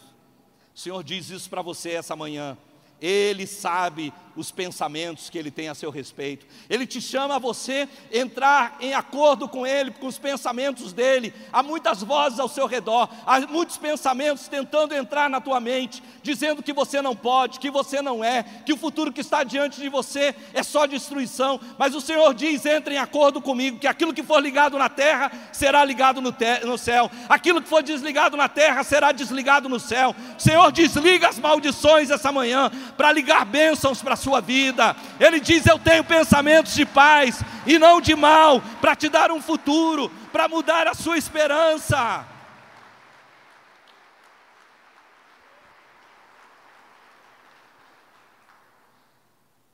o Senhor diz isso para você essa manhã. Ele sabe os pensamentos que ele tem a seu respeito. Ele te chama a você entrar em acordo com ele, com os pensamentos dele. Há muitas vozes ao seu redor, há muitos pensamentos tentando entrar na tua mente, dizendo que você não pode, que você não é, que o futuro que está diante de você é só destruição. Mas o Senhor diz: entre em acordo comigo, que aquilo que for ligado na terra será ligado no, no céu, aquilo que for desligado na terra será desligado no céu. O Senhor desliga as maldições essa manhã para ligar bênçãos para a sua vida. Ele diz: Eu tenho pensamentos de paz e não de mal, para te dar um futuro, para mudar a sua esperança.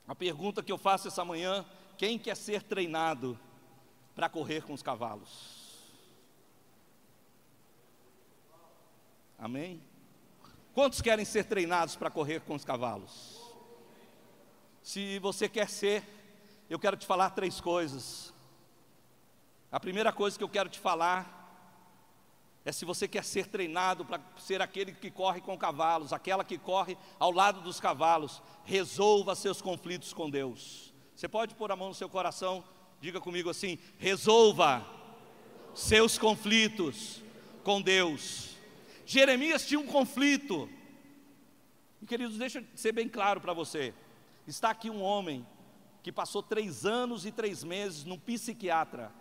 A pergunta que eu faço essa manhã: quem quer ser treinado para correr com os cavalos. Amém? Quantos querem ser treinados para correr com os cavalos? Se você quer ser, eu quero te falar três coisas. A primeira coisa que eu quero te falar é se você quer ser treinado para ser aquele que corre com cavalos, aquela que corre ao lado dos cavalos, resolva seus conflitos com Deus. Você pode pôr a mão no seu coração, diga comigo assim: resolva seus conflitos com Deus. Jeremias tinha um conflito, e queridos, deixa eu ser bem claro para você: está aqui um homem que passou três anos e três meses num psiquiatra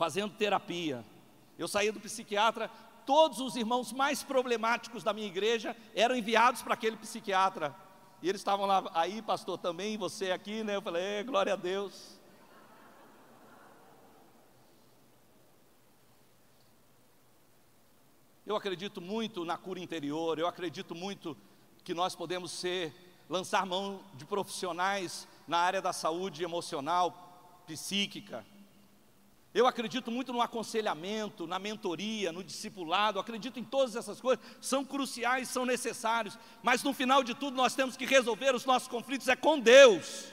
fazendo terapia. Eu saía do psiquiatra, todos os irmãos mais problemáticos da minha igreja eram enviados para aquele psiquiatra. E eles estavam lá, aí, pastor, também, você aqui, né? Eu falei, glória a Deus. Eu acredito muito na cura interior, eu acredito muito que nós podemos ser, lançar mão de profissionais na área da saúde emocional, psíquica. Eu acredito muito no aconselhamento, na mentoria, no discipulado, acredito em todas essas coisas, são cruciais, são necessários, mas no final de tudo nós temos que resolver os nossos conflitos é com Deus.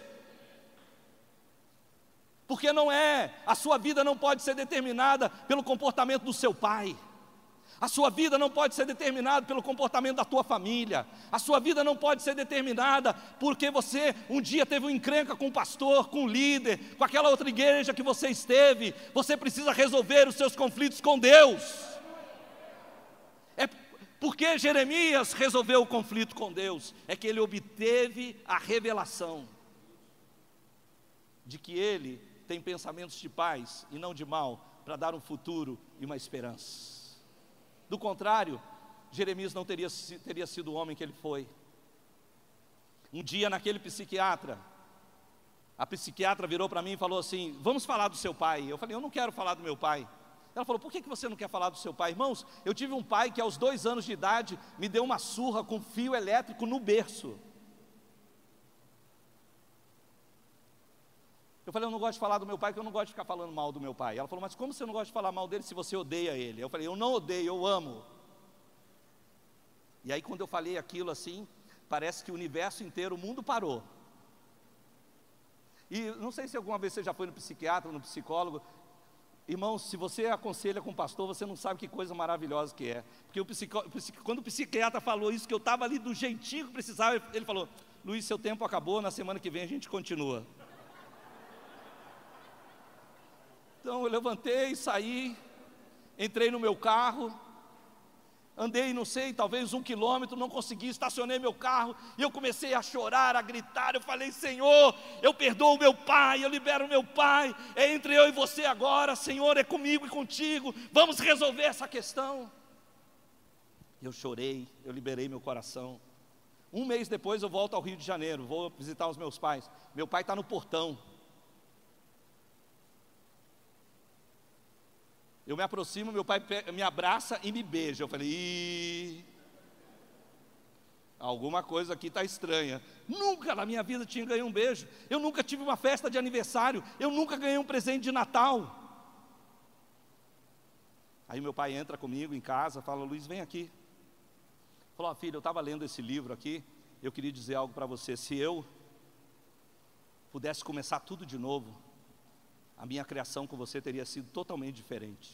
Porque não é, a sua vida não pode ser determinada pelo comportamento do seu pai. A sua vida não pode ser determinada pelo comportamento da tua família. A sua vida não pode ser determinada porque você um dia teve um encrenca com o pastor, com o líder, com aquela outra igreja que você esteve. Você precisa resolver os seus conflitos com Deus. É porque Jeremias resolveu o conflito com Deus, é que ele obteve a revelação de que ele tem pensamentos de paz e não de mal para dar um futuro e uma esperança. Do contrário, Jeremias não teria, teria sido o homem que ele foi. Um dia, naquele psiquiatra, a psiquiatra virou para mim e falou assim: Vamos falar do seu pai. Eu falei: Eu não quero falar do meu pai. Ela falou: Por que você não quer falar do seu pai? Irmãos, eu tive um pai que aos dois anos de idade me deu uma surra com fio elétrico no berço. Eu falei, eu não gosto de falar do meu pai, porque eu não gosto de ficar falando mal do meu pai. Ela falou, mas como você não gosta de falar mal dele se você odeia ele? Eu falei, eu não odeio, eu amo. E aí, quando eu falei aquilo assim, parece que o universo inteiro, o mundo parou. E não sei se alguma vez você já foi no psiquiatra, no psicólogo. Irmãos, se você aconselha com o pastor, você não sabe que coisa maravilhosa que é. Porque o psico, quando o psiquiatra falou isso, que eu estava ali do jeitinho que precisava, ele falou: Luiz, seu tempo acabou, na semana que vem a gente continua. Então eu levantei, saí, entrei no meu carro, andei, não sei, talvez um quilômetro, não consegui, estacionei meu carro e eu comecei a chorar, a gritar. Eu falei: Senhor, eu perdoo o meu pai, eu libero o meu pai, é entre eu e você agora, Senhor, é comigo e contigo, vamos resolver essa questão. Eu chorei, eu liberei meu coração. Um mês depois eu volto ao Rio de Janeiro, vou visitar os meus pais. Meu pai está no portão. Eu me aproximo, meu pai me abraça e me beija. Eu falei, alguma coisa aqui está estranha. Nunca na minha vida tinha ganhado um beijo. Eu nunca tive uma festa de aniversário. Eu nunca ganhei um presente de Natal. Aí meu pai entra comigo em casa, fala, Luiz, vem aqui. Falou, oh, filho, eu estava lendo esse livro aqui, eu queria dizer algo para você. Se eu pudesse começar tudo de novo, a minha criação com você teria sido totalmente diferente.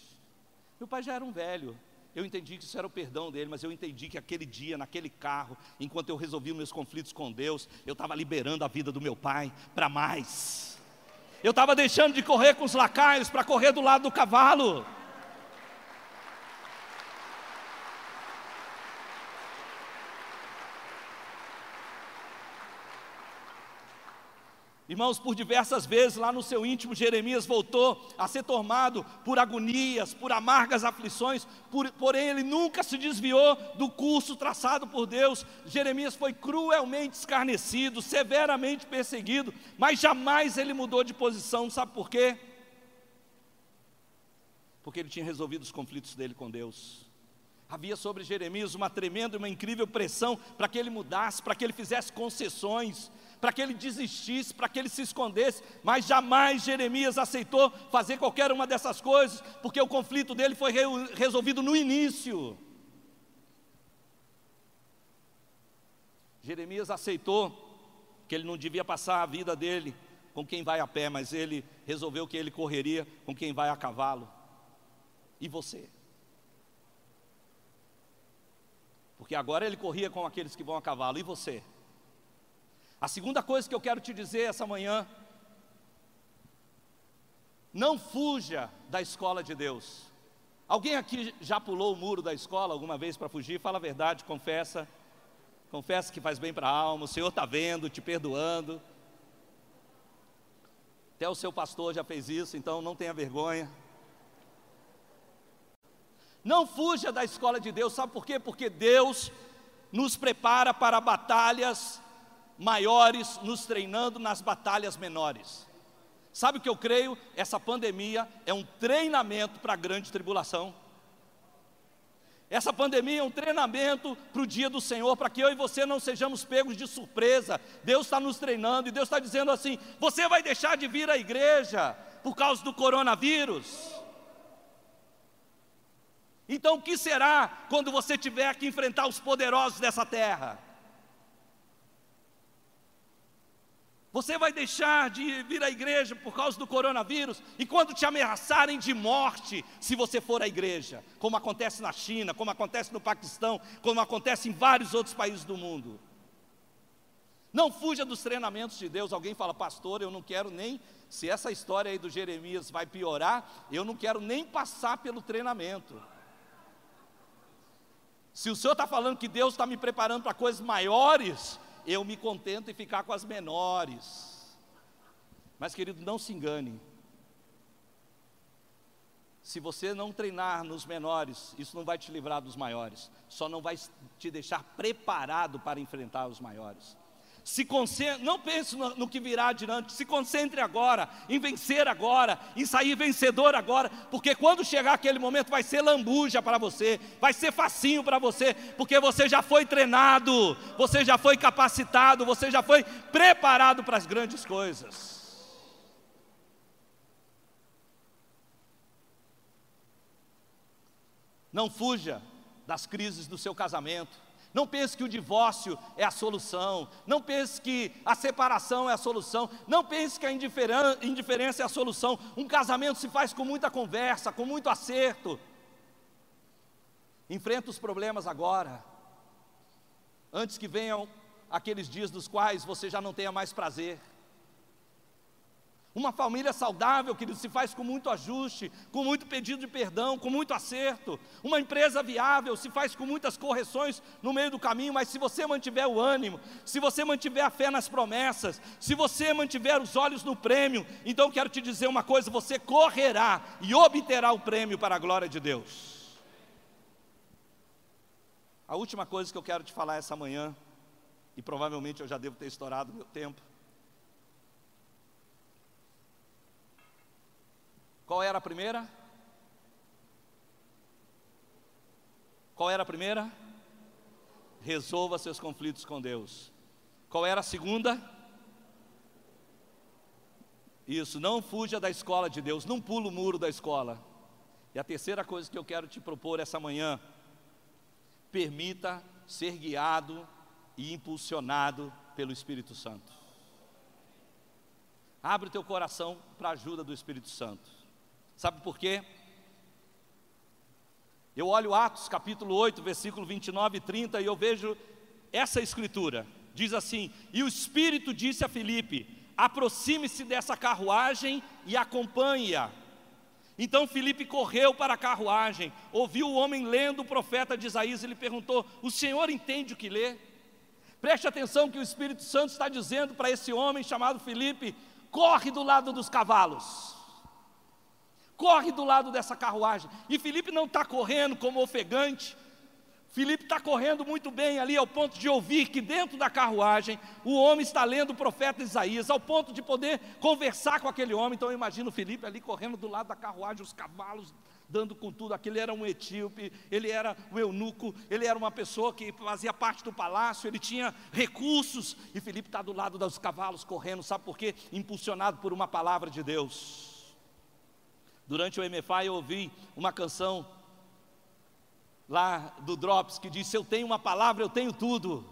Meu pai já era um velho, eu entendi que isso era o perdão dele, mas eu entendi que aquele dia, naquele carro, enquanto eu resolvia meus conflitos com Deus, eu estava liberando a vida do meu pai para mais. Eu estava deixando de correr com os lacaios para correr do lado do cavalo. Irmãos, por diversas vezes lá no seu íntimo, Jeremias voltou a ser tomado por agonias, por amargas aflições, por, porém ele nunca se desviou do curso traçado por Deus. Jeremias foi cruelmente escarnecido, severamente perseguido, mas jamais ele mudou de posição, sabe por quê? Porque ele tinha resolvido os conflitos dele com Deus. Havia sobre Jeremias uma tremenda, uma incrível pressão para que ele mudasse, para que ele fizesse concessões, para que ele desistisse, para que ele se escondesse, mas jamais Jeremias aceitou fazer qualquer uma dessas coisas, porque o conflito dele foi resolvido no início. Jeremias aceitou que ele não devia passar a vida dele com quem vai a pé, mas ele resolveu que ele correria com quem vai a cavalo. E você? Porque agora ele corria com aqueles que vão a cavalo, e você? A segunda coisa que eu quero te dizer essa manhã, não fuja da escola de Deus. Alguém aqui já pulou o muro da escola alguma vez para fugir? Fala a verdade, confessa. Confessa que faz bem para a alma, o Senhor está vendo, te perdoando. Até o seu pastor já fez isso, então não tenha vergonha. Não fuja da escola de Deus, sabe por quê? Porque Deus nos prepara para batalhas maiores, nos treinando nas batalhas menores. Sabe o que eu creio? Essa pandemia é um treinamento para a grande tribulação. Essa pandemia é um treinamento para o dia do Senhor, para que eu e você não sejamos pegos de surpresa. Deus está nos treinando e Deus está dizendo assim: você vai deixar de vir à igreja por causa do coronavírus? Então o que será quando você tiver que enfrentar os poderosos dessa terra? Você vai deixar de vir à igreja por causa do coronavírus? E quando te ameaçarem de morte, se você for à igreja, como acontece na China, como acontece no Paquistão, como acontece em vários outros países do mundo? Não fuja dos treinamentos de Deus. Alguém fala, pastor, eu não quero nem, se essa história aí do Jeremias vai piorar, eu não quero nem passar pelo treinamento. Se o Senhor está falando que Deus está me preparando para coisas maiores, eu me contento em ficar com as menores. Mas, querido, não se engane. Se você não treinar nos menores, isso não vai te livrar dos maiores, só não vai te deixar preparado para enfrentar os maiores. Se concentre, não pense no, no, que virá adiante, se concentre agora, em vencer agora, em sair vencedor agora, porque quando chegar aquele momento vai ser lambuja para você, vai ser facinho para você, porque você já foi treinado, você já foi capacitado, você já foi preparado para as grandes coisas. Não fuja das crises do seu casamento. Não pense que o divórcio é a solução. Não pense que a separação é a solução. Não pense que a indiferença é a solução. Um casamento se faz com muita conversa, com muito acerto. Enfrenta os problemas agora, antes que venham aqueles dias dos quais você já não tenha mais prazer. Uma família saudável, querido, se faz com muito ajuste, com muito pedido de perdão, com muito acerto. Uma empresa viável se faz com muitas correções no meio do caminho, mas se você mantiver o ânimo, se você mantiver a fé nas promessas, se você mantiver os olhos no prêmio, então quero te dizer uma coisa: você correrá e obterá o prêmio para a glória de Deus. A última coisa que eu quero te falar essa manhã, e provavelmente eu já devo ter estourado meu tempo, Qual era a primeira? Qual era a primeira? Resolva seus conflitos com Deus. Qual era a segunda? Isso, não fuja da escola de Deus, não pula o muro da escola. E a terceira coisa que eu quero te propor essa manhã, permita ser guiado e impulsionado pelo Espírito Santo. Abre o teu coração para a ajuda do Espírito Santo. Sabe por quê? Eu olho Atos capítulo 8, versículo 29 e 30 e eu vejo essa escritura. Diz assim: E o Espírito disse a Filipe: aproxime-se dessa carruagem e acompanhe-a. Então Filipe correu para a carruagem, ouviu o homem lendo o profeta de Isaías e lhe perguntou: O senhor entende o que lê? Preste atenção que o Espírito Santo está dizendo para esse homem chamado Filipe: corre do lado dos cavalos corre do lado dessa carruagem. E Felipe não está correndo como ofegante. Felipe está correndo muito bem ali, ao ponto de ouvir que dentro da carruagem o homem está lendo o profeta Isaías, ao ponto de poder conversar com aquele homem. Então eu imagino Felipe ali correndo do lado da carruagem, os cavalos dando com tudo. Aquele era um etíope, ele era o eunuco, ele era uma pessoa que fazia parte do palácio, ele tinha recursos. E Felipe está do lado dos cavalos correndo, sabe por quê? Impulsionado por uma palavra de Deus. Durante o MFI eu ouvi uma canção lá do Drops que diz: eu tenho uma palavra, eu tenho tudo.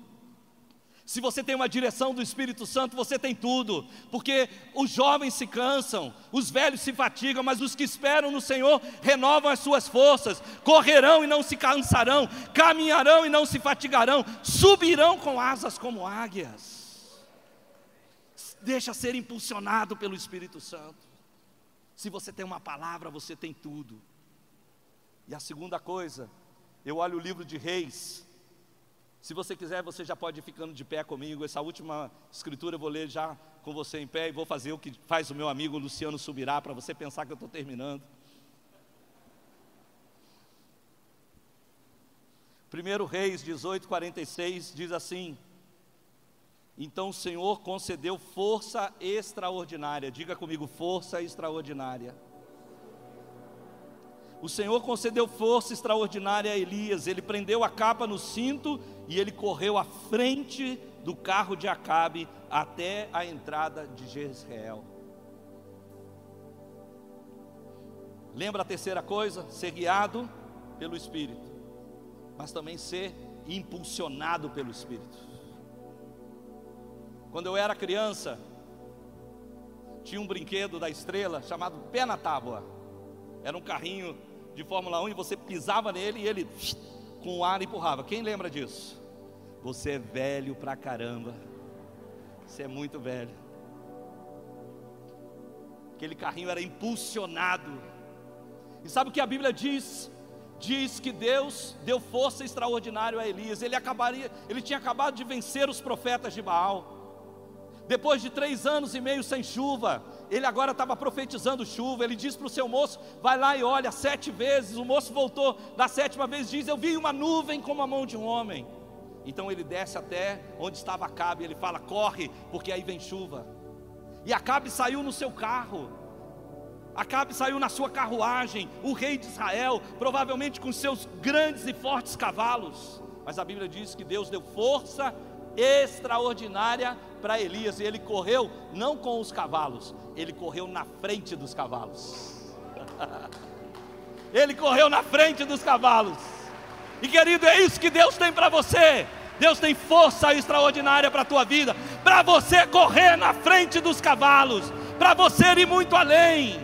Se você tem uma direção do Espírito Santo, você tem tudo, porque os jovens se cansam, os velhos se fatigam, mas os que esperam no Senhor renovam as suas forças, correrão e não se cansarão, caminharão e não se fatigarão, subirão com asas como águias. Deixa ser impulsionado pelo Espírito Santo. Se você tem uma palavra, você tem tudo. E a segunda coisa, eu olho o livro de Reis. Se você quiser, você já pode ir ficando de pé comigo. Essa última escritura eu vou ler já com você em pé e vou fazer o que faz o meu amigo Luciano Subirá, para você pensar que eu estou terminando. Primeiro Reis 18, 46 diz assim: Então o Senhor concedeu força extraordinária. Diga comigo, força extraordinária o Senhor concedeu força extraordinária a Elias. Ele prendeu a capa no cinto e ele correu à frente do carro de Acabe até a entrada de Jezreel. Lembra a terceira coisa? Ser guiado pelo Espírito, mas também ser impulsionado pelo Espírito. Quando eu era criança, tinha um brinquedo da estrela chamado Pé na Tábua. Era um carrinho de Fórmula 1 e você pisava nele e ele com o ar empurrava. Quem lembra disso? Você é velho pra caramba. Você é muito velho. Aquele carrinho era impulsionado. E sabe o que a Bíblia diz? Diz que Deus deu força extraordinária a Elias. Ele acabaria, ele tinha acabado de vencer os profetas de Baal. Depois de três anos e meio sem chuva, ele agora estava profetizando chuva. Ele diz para o seu moço: vai lá e olha sete vezes. O moço voltou da sétima vez diz: Eu vi uma nuvem como a mão de um homem. Então ele desce até onde estava Acabe. Ele fala: Corre, porque aí vem chuva. E Acabe saiu no seu carro. Acabe saiu na sua carruagem, o rei de Israel, provavelmente com seus grandes e fortes cavalos. Mas a Bíblia diz que Deus deu força extraordinária para Elias, e ele correu não com os cavalos, ele correu na frente dos cavalos. ele correu na frente dos cavalos. E querido, é isso que Deus tem para você. Deus tem força extraordinária para a tua vida, para você correr na frente dos cavalos, para você ir muito além.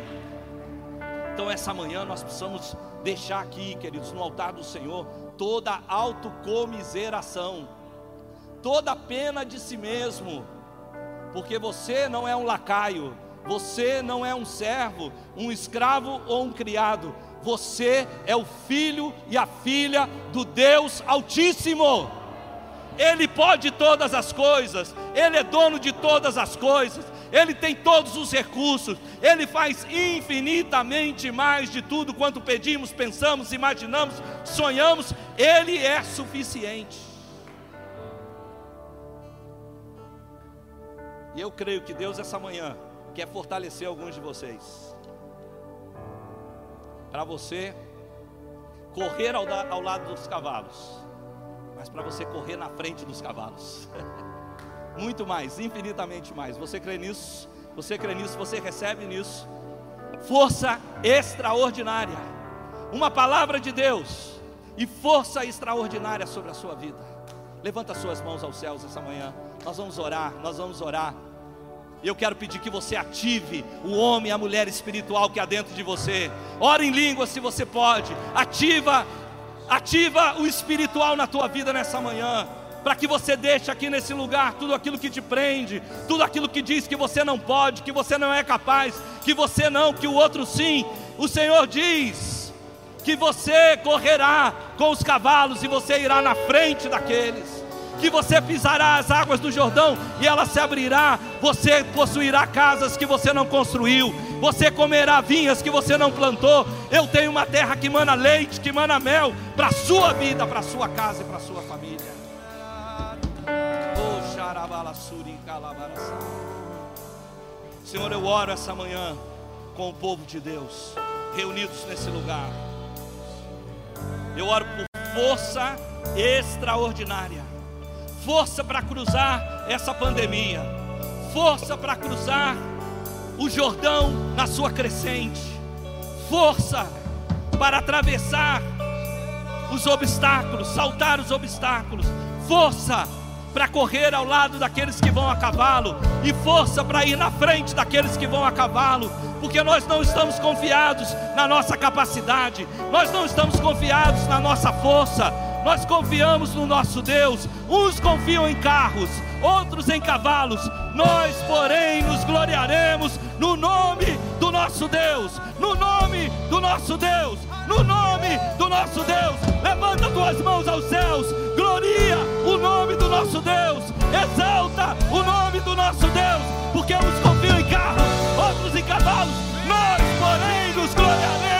Então, essa manhã nós precisamos deixar aqui, queridos, no altar do Senhor, toda autocomiseração toda a pena de si mesmo, porque você não é um lacaio, você não é um servo, um escravo ou um criado, você é o filho e a filha do Deus Altíssimo. Ele pode todas as coisas, Ele é dono de todas as coisas, Ele tem todos os recursos, Ele faz infinitamente mais de tudo quanto pedimos, pensamos, imaginamos, sonhamos, Ele é suficiente. E eu creio que Deus essa manhã quer fortalecer alguns de vocês. Para você correr ao, da, ao lado dos cavalos, mas para você correr na frente dos cavalos. Muito mais, infinitamente mais. Você crê nisso? Você crê nisso? Você recebe nisso? Força extraordinária. Uma palavra de Deus e força extraordinária sobre a sua vida. Levanta suas mãos aos céus essa manhã. Nós vamos orar, nós vamos orar. Eu quero pedir que você ative o homem e a mulher espiritual que há dentro de você. Ora em língua se você pode. Ativa, ativa o espiritual na tua vida nessa manhã. Para que você deixe aqui nesse lugar tudo aquilo que te prende, tudo aquilo que diz que você não pode, que você não é capaz, que você não, que o outro sim. O Senhor diz que você correrá com os cavalos e você irá na frente daqueles que você pisará as águas do Jordão e ela se abrirá. Você possuirá casas que você não construiu, você comerá vinhas que você não plantou. Eu tenho uma terra que mana leite, que mana mel para a sua vida, para a sua casa e para a sua família. Senhor, eu oro essa manhã com o povo de Deus reunidos nesse lugar. Eu oro por força extraordinária, força para cruzar essa pandemia, força para cruzar o Jordão na sua crescente, força para atravessar os obstáculos, saltar os obstáculos, força para correr ao lado daqueles que vão a cavalo. E força para ir na frente daqueles que vão a cavalo, porque nós não estamos confiados na nossa capacidade, nós não estamos confiados na nossa força, nós confiamos no nosso Deus. Uns confiam em carros, outros em cavalos. Nós, porém, nos gloriaremos no nome do nosso Deus. No nome do nosso Deus. No nome do nosso Deus. Levanta tuas mãos aos céus. Gloria o nome do nosso Deus. Exalta o nome do nosso Deus. Porque uns confiam em carros, outros em cavalos. Nós, porém, nos gloriaremos.